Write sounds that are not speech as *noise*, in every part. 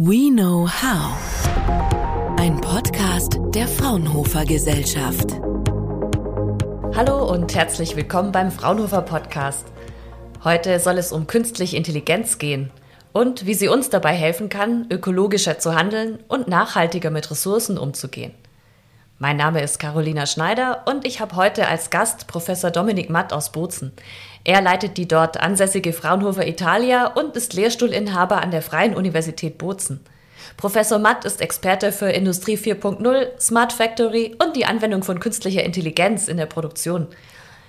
We Know How. Ein Podcast der Fraunhofer Gesellschaft. Hallo und herzlich willkommen beim Fraunhofer Podcast. Heute soll es um künstliche Intelligenz gehen und wie sie uns dabei helfen kann, ökologischer zu handeln und nachhaltiger mit Ressourcen umzugehen. Mein Name ist Carolina Schneider und ich habe heute als Gast Professor Dominik Matt aus Bozen. Er leitet die dort ansässige Fraunhofer Italia und ist Lehrstuhlinhaber an der Freien Universität Bozen. Professor Matt ist Experte für Industrie 4.0, Smart Factory und die Anwendung von künstlicher Intelligenz in der Produktion.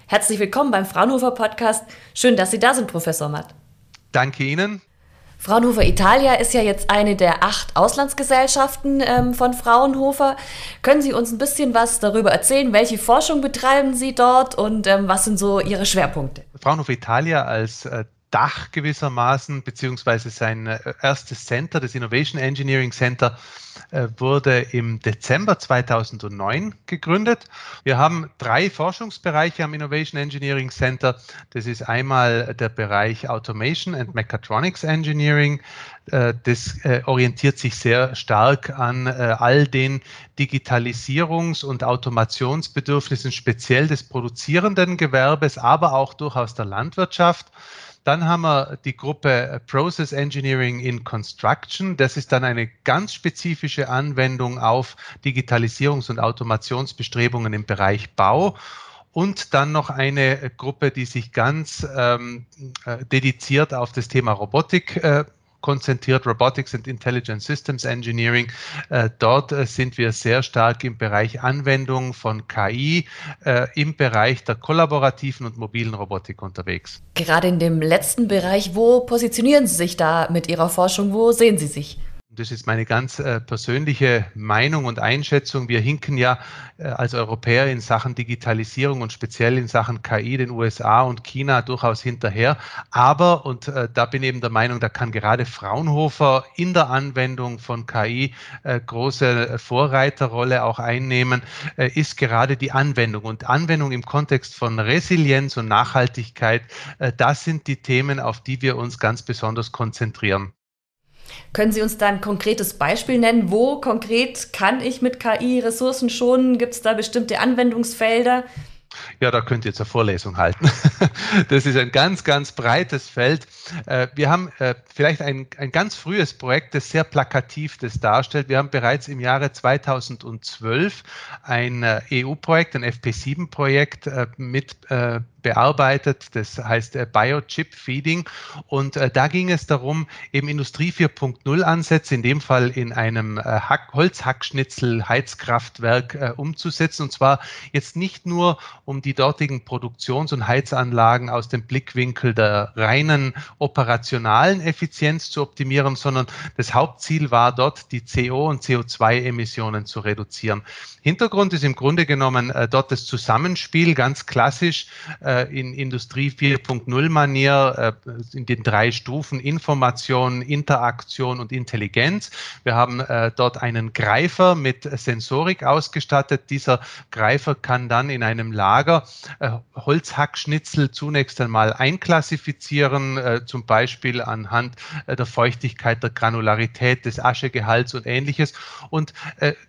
Herzlich willkommen beim Fraunhofer Podcast. Schön, dass Sie da sind, Professor Matt. Danke Ihnen. Fraunhofer Italia ist ja jetzt eine der acht Auslandsgesellschaften ähm, von Fraunhofer. Können Sie uns ein bisschen was darüber erzählen? Welche Forschung betreiben Sie dort und ähm, was sind so Ihre Schwerpunkte? Fraunhofer Italia als äh, Dach gewissermaßen, beziehungsweise sein äh, erstes Center, das Innovation Engineering Center, äh, wurde im Dezember 2009 gegründet. Wir haben drei Forschungsbereiche am Innovation Engineering Center. Das ist einmal der Bereich Automation and Mechatronics Engineering. Äh, das orientiert sich sehr stark an all den Digitalisierungs- und Automationsbedürfnissen, speziell des produzierenden Gewerbes, aber auch durchaus der Landwirtschaft. Dann haben wir die Gruppe Process Engineering in Construction. Das ist dann eine ganz spezifische Anwendung auf Digitalisierungs- und Automationsbestrebungen im Bereich Bau. Und dann noch eine Gruppe, die sich ganz ähm, äh, dediziert auf das Thema Robotik äh, konzentriert, Robotics and Intelligent Systems Engineering. Äh, dort äh, sind wir sehr stark im Bereich Anwendung von KI, äh, im Bereich der kollaborativen und mobilen Robotik unterwegs. Gerade in dem letzten Bereich, wo positionieren Sie sich da mit Ihrer Forschung? Wo sehen Sie sich? Das ist meine ganz äh, persönliche Meinung und Einschätzung. Wir hinken ja äh, als Europäer in Sachen Digitalisierung und speziell in Sachen KI den USA und China durchaus hinterher. Aber, und äh, da bin ich eben der Meinung, da kann gerade Fraunhofer in der Anwendung von KI äh, große Vorreiterrolle auch einnehmen, äh, ist gerade die Anwendung. Und Anwendung im Kontext von Resilienz und Nachhaltigkeit, äh, das sind die Themen, auf die wir uns ganz besonders konzentrieren. Können Sie uns da ein konkretes Beispiel nennen? Wo konkret kann ich mit KI Ressourcen schonen? Gibt es da bestimmte Anwendungsfelder? Ja, da könnt ihr eine Vorlesung halten. *laughs* Das ist ein ganz, ganz breites Feld. Äh, wir haben äh, vielleicht ein, ein ganz frühes Projekt, das sehr plakativ das darstellt. Wir haben bereits im Jahre 2012 ein äh, EU-Projekt, ein FP7-Projekt mit bearbeitet. Das heißt Biochip Feeding. Und da ging es darum, eben Industrie 4.0 Ansätze, in dem Fall in einem Hack Holzhackschnitzel Heizkraftwerk umzusetzen. Und zwar jetzt nicht nur, um die dortigen Produktions- und Heizanlagen aus dem Blickwinkel der reinen operationalen Effizienz zu optimieren, sondern das Hauptziel war dort, die CO- und CO2-Emissionen zu reduzieren. Hintergrund ist im Grunde genommen äh, dort das Zusammenspiel, ganz klassisch äh, in Industrie 4.0 Manier, äh, in den drei Stufen Information, Interaktion und Intelligenz. Wir haben äh, dort einen Greifer mit Sensorik ausgestattet. Dieser Greifer kann dann in einem Lager äh, Holzhackschnitzel zunächst einmal einklassifizieren, äh, zum Beispiel anhand der Feuchtigkeit, der Granularität, des Aschegehalts und ähnliches und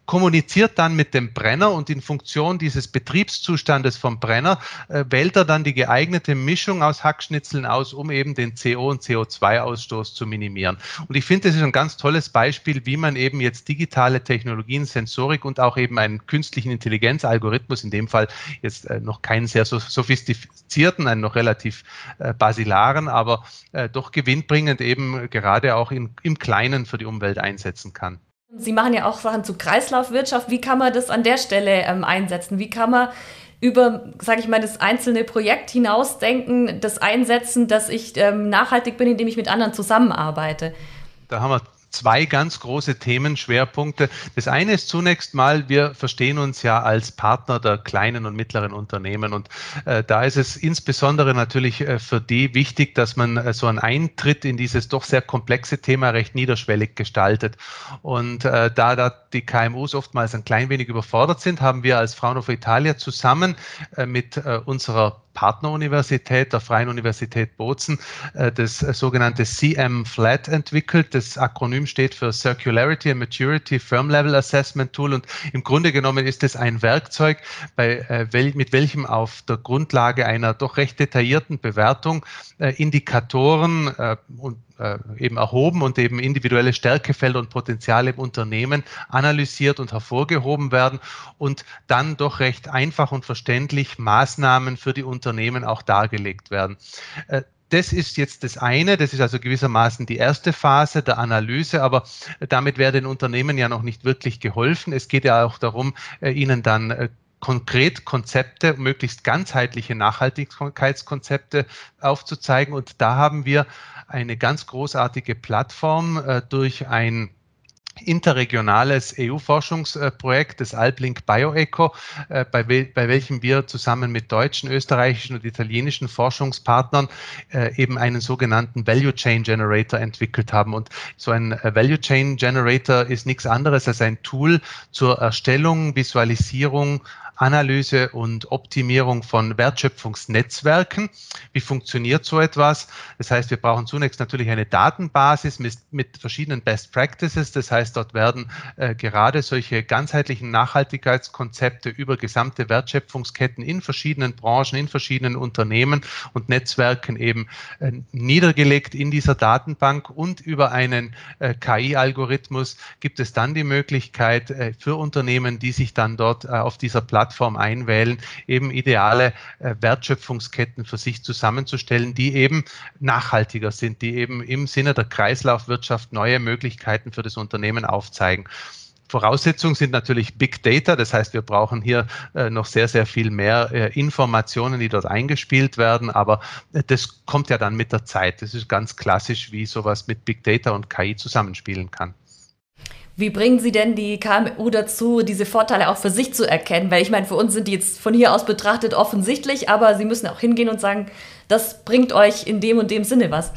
kommuniziert dann mit dem dem Brenner und in Funktion dieses Betriebszustandes vom Brenner äh, wählt er dann die geeignete Mischung aus Hackschnitzeln aus, um eben den CO- und CO2-Ausstoß zu minimieren. Und ich finde, das ist ein ganz tolles Beispiel, wie man eben jetzt digitale Technologien, Sensorik und auch eben einen künstlichen Intelligenzalgorithmus, in dem Fall jetzt äh, noch keinen sehr so sophistizierten, einen noch relativ äh, basilaren, aber äh, doch gewinnbringend eben gerade auch in, im Kleinen für die Umwelt einsetzen kann. Sie machen ja auch Sachen zu Kreislaufwirtschaft. Wie kann man das an der Stelle ähm, einsetzen? Wie kann man über, sage ich mal, das einzelne Projekt hinausdenken, das einsetzen, dass ich ähm, nachhaltig bin, indem ich mit anderen zusammenarbeite? Da haben wir zwei ganz große Themenschwerpunkte. Das eine ist zunächst mal, wir verstehen uns ja als Partner der kleinen und mittleren Unternehmen und äh, da ist es insbesondere natürlich äh, für die wichtig, dass man äh, so einen Eintritt in dieses doch sehr komplexe Thema recht niederschwellig gestaltet. Und äh, da, da die KMUs oftmals ein klein wenig überfordert sind, haben wir als Fraunhofer Italia zusammen äh, mit äh, unserer Partneruniversität, der Freien Universität Bozen, das sogenannte CM-FLAT entwickelt. Das Akronym steht für Circularity and Maturity Firm Level Assessment Tool und im Grunde genommen ist es ein Werkzeug, bei, mit welchem auf der Grundlage einer doch recht detaillierten Bewertung Indikatoren und äh, eben erhoben und eben individuelle Stärkefelder und Potenziale im Unternehmen analysiert und hervorgehoben werden und dann doch recht einfach und verständlich Maßnahmen für die Unternehmen auch dargelegt werden. Äh, das ist jetzt das eine, das ist also gewissermaßen die erste Phase der Analyse, aber damit wäre den Unternehmen ja noch nicht wirklich geholfen. Es geht ja auch darum, äh, ihnen dann konkret Konzepte, möglichst ganzheitliche Nachhaltigkeitskonzepte aufzuzeigen. Und da haben wir eine ganz großartige Plattform äh, durch ein interregionales EU-Forschungsprojekt des Alblink BioEco, äh, bei, bei, welchem wir zusammen mit deutschen, österreichischen und italienischen Forschungspartnern äh, eben einen sogenannten Value Chain Generator entwickelt haben. Und so ein äh, Value Chain Generator ist nichts anderes als ein Tool zur Erstellung, Visualisierung, Analyse und Optimierung von Wertschöpfungsnetzwerken. Wie funktioniert so etwas? Das heißt, wir brauchen zunächst natürlich eine Datenbasis mit, mit verschiedenen Best Practices. Das heißt, dort werden äh, gerade solche ganzheitlichen Nachhaltigkeitskonzepte über gesamte Wertschöpfungsketten in verschiedenen Branchen, in verschiedenen Unternehmen und Netzwerken eben äh, niedergelegt in dieser Datenbank und über einen äh, KI-Algorithmus gibt es dann die Möglichkeit äh, für Unternehmen, die sich dann dort äh, auf dieser Plattform Plattform einwählen, eben ideale äh, Wertschöpfungsketten für sich zusammenzustellen, die eben nachhaltiger sind, die eben im Sinne der Kreislaufwirtschaft neue Möglichkeiten für das Unternehmen aufzeigen. Voraussetzungen sind natürlich Big Data, das heißt, wir brauchen hier äh, noch sehr, sehr viel mehr äh, Informationen, die dort eingespielt werden, aber äh, das kommt ja dann mit der Zeit. Das ist ganz klassisch, wie sowas mit Big Data und KI zusammenspielen kann. Wie bringen Sie denn die KMU dazu, diese Vorteile auch für sich zu erkennen? Weil ich meine, für uns sind die jetzt von hier aus betrachtet offensichtlich, aber Sie müssen auch hingehen und sagen, das bringt euch in dem und dem Sinne was.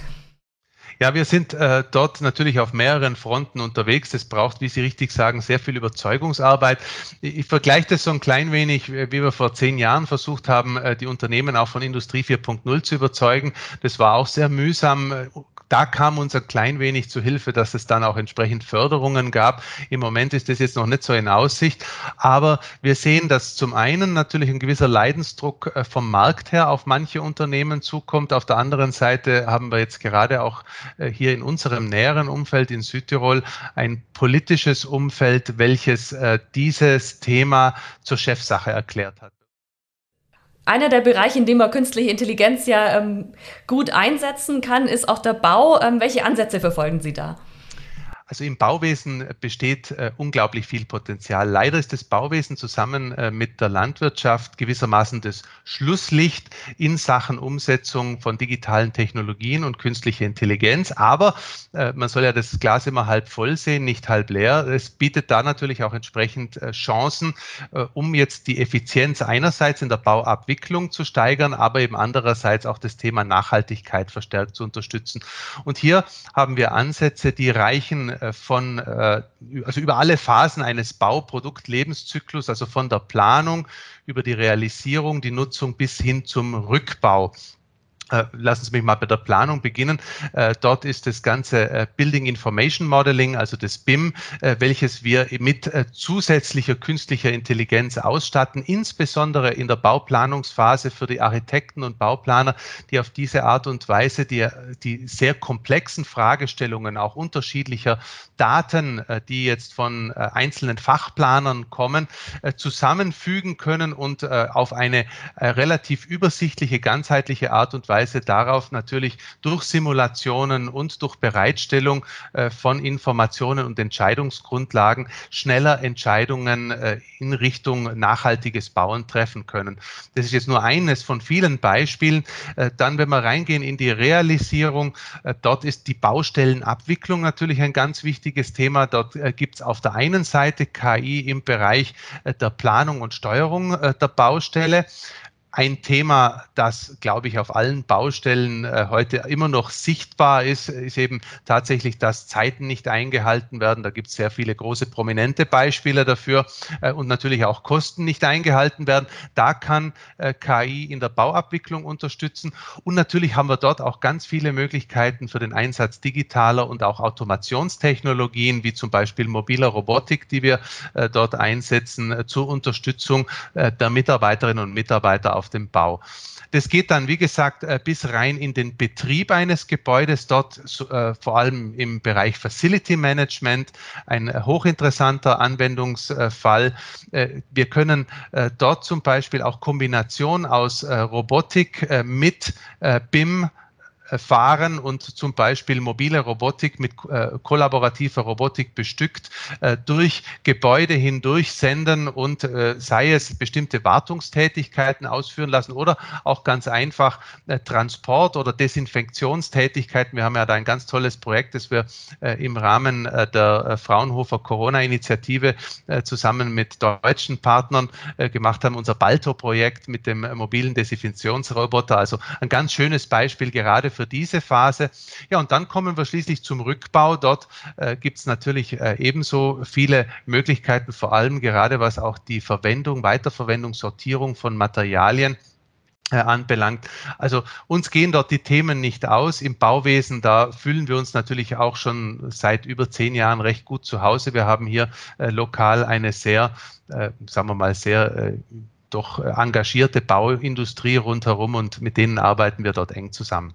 Ja, wir sind äh, dort natürlich auf mehreren Fronten unterwegs. Es braucht, wie Sie richtig sagen, sehr viel Überzeugungsarbeit. Ich, ich vergleiche das so ein klein wenig, wie wir vor zehn Jahren versucht haben, äh, die Unternehmen auch von Industrie 4.0 zu überzeugen. Das war auch sehr mühsam da kam uns ein klein wenig zu Hilfe, dass es dann auch entsprechend Förderungen gab. Im Moment ist das jetzt noch nicht so in Aussicht, aber wir sehen, dass zum einen natürlich ein gewisser Leidensdruck äh, vom Markt her auf manche Unternehmen zukommt. Auf der anderen Seite haben wir jetzt gerade auch äh, hier in unserem näheren Umfeld in Südtirol ein politisches Umfeld, welches äh, dieses Thema zur Chefsache erklärt hat einer der Bereiche, in dem man künstliche Intelligenz ja ähm, gut einsetzen kann, ist auch der Bau. Ähm, welche Ansätze verfolgen Sie da? Also im Bauwesen besteht äh, unglaublich viel Potenzial. Leider ist das Bauwesen zusammen äh, mit der Landwirtschaft gewissermaßen das Schlusslicht in Sachen Umsetzung von digitalen Technologien und künstlicher Intelligenz. Aber äh, man soll ja das Glas immer halb voll sehen, nicht halb leer. Es bietet da natürlich auch entsprechend äh, Chancen, äh, um jetzt die Effizienz einerseits in der Bauabwicklung zu steigern, aber eben andererseits auch das Thema Nachhaltigkeit verstärkt zu unterstützen. Und hier haben wir Ansätze, die reichen äh, von, äh, also über alle Phasen eines Bauproduktlebenszyklus, also von der Planung über die Realisierung, die Nutzung bis hin zum Rückbau. äh, lassen Sie mich mal bei der Planung beginnen. Äh, dort ist das ganze äh, Building Information Modeling, also das BIM, welches wir mit zusätzlicher künstlicher Intelligenz ausstatten, insbesondere in der Bauplanungsphase für die Architekten und Bauplaner, die auf diese Art und Weise die, die sehr komplexen Fragestellungen auch unterschiedlicher Daten, die jetzt von einzelnen Fachplanern kommen, zusammenfügen können und auf eine relativ übersichtliche, ganzheitliche Art und Weise Weise darauf natürlich durch Simulationen und durch Bereitstellung äh, von Informationen und Entscheidungsgrundlagen schneller Entscheidungen äh, in Richtung nachhaltiges Bauen treffen können. Das ist jetzt nur eines von vielen Beispielen. Äh, dann, wenn wir reingehen in die Realisierung, dort ist die Baustellenabwicklung natürlich ein ganz wichtiges Thema. Dort gibt es auf der einen Seite KI im Bereich der Planung und Steuerung der Baustelle ein Thema, das, glaube ich, auf allen Baustellen äh, heute immer noch sichtbar ist, ist eben tatsächlich, dass Zeiten nicht eingehalten werden. Da gibt es sehr viele große prominente Beispiele dafür äh, und natürlich auch Kosten nicht eingehalten werden. Da kann äh, KI in der Bauabwicklung unterstützen. Und natürlich haben wir dort auch ganz viele Möglichkeiten für den Einsatz digitaler und auch Automationstechnologien, wie zum Beispiel mobiler Robotik, die wir äh, dort einsetzen äh, zur Unterstützung äh, der Mitarbeiterinnen und Mitarbeiter auf dem Bau. Das geht dann, wie gesagt, äh, bis rein in den Betrieb eines Gebäudes, dort äh, vor allem im Bereich Facility Management, ein äh, hochinteressanter Anwendungsfall. Wir können dort zum Beispiel auch Kombination aus Robotik mit BIM fahren und zum Beispiel mobile Robotik mit äh, kollaborativer Robotik bestückt äh, durch Gebäude hindurch senden und äh, sei es bestimmte Wartungstätigkeiten ausführen lassen oder auch ganz einfach äh, Transport- oder Desinfektionstätigkeiten. Wir haben ja da ein ganz tolles Projekt, das wir äh, im Rahmen äh, der Fraunhofer Corona-Initiative zusammen mit deutschen Partnern gemacht haben, unser Balto-Projekt mit dem mobilen Desinfektionsroboter. Also ein ganz schönes Beispiel gerade für diese Phase. Ja, und dann kommen wir schließlich zum Rückbau. Dort äh, gibt es natürlich äh, ebenso viele Möglichkeiten, vor allem gerade was auch die Verwendung, Weiterverwendung, Sortierung von Materialien äh, anbelangt. Also uns gehen dort die Themen nicht aus. Im Bauwesen, da fühlen wir uns natürlich auch schon seit über zehn Jahren recht gut zu Hause. Wir haben hier äh, lokal eine sehr, äh, sagen wir mal, sehr äh, doch engagierte Bauindustrie rundherum und mit denen arbeiten wir dort eng zusammen.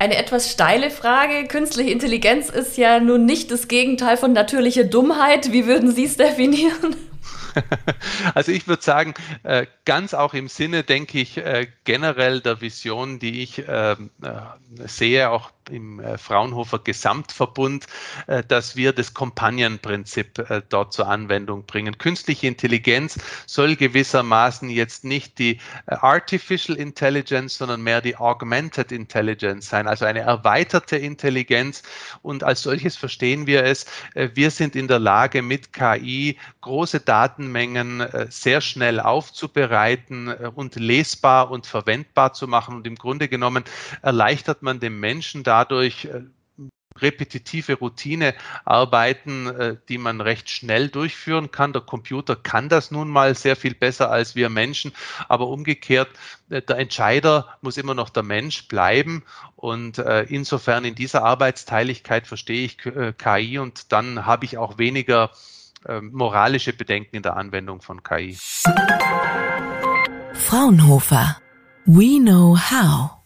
Eine etwas steile Frage. Künstliche Intelligenz ist ja nun nicht das Gegenteil von natürlicher Dummheit. Wie würden Sie es definieren? *laughs* Also ich würde sagen, äh, ganz auch im Sinne, denke ich, äh, generell der Vision, die ich ähm, äh, sehe, auch im äh, Fraunhofer Gesamtverbund, äh, dass wir das Companion-Prinzip äh, dort zur Anwendung bringen. Künstliche Intelligenz soll gewissermaßen jetzt nicht die Artificial Intelligence, sondern mehr die Augmented Intelligence sein, also eine erweiterte Intelligenz. Und als solches verstehen wir es. Wir sind in der Lage, mit KI große Datenmengen sehr schnell aufzubereiten und lesbar und verwendbar zu machen. Und im Grunde genommen erleichtert man dem Menschen da dadurch äh, repetitive Routinearbeiten, äh, die man recht schnell durchführen kann. Der Computer kann das nun mal sehr viel besser als wir Menschen, aber umgekehrt, äh, der Entscheider muss immer noch der Mensch bleiben und insofern in dieser Arbeitsteiligkeit verstehe ich KI und dann habe ich auch weniger moralische Bedenken in der Anwendung von KI. Fraunhofer. We know how.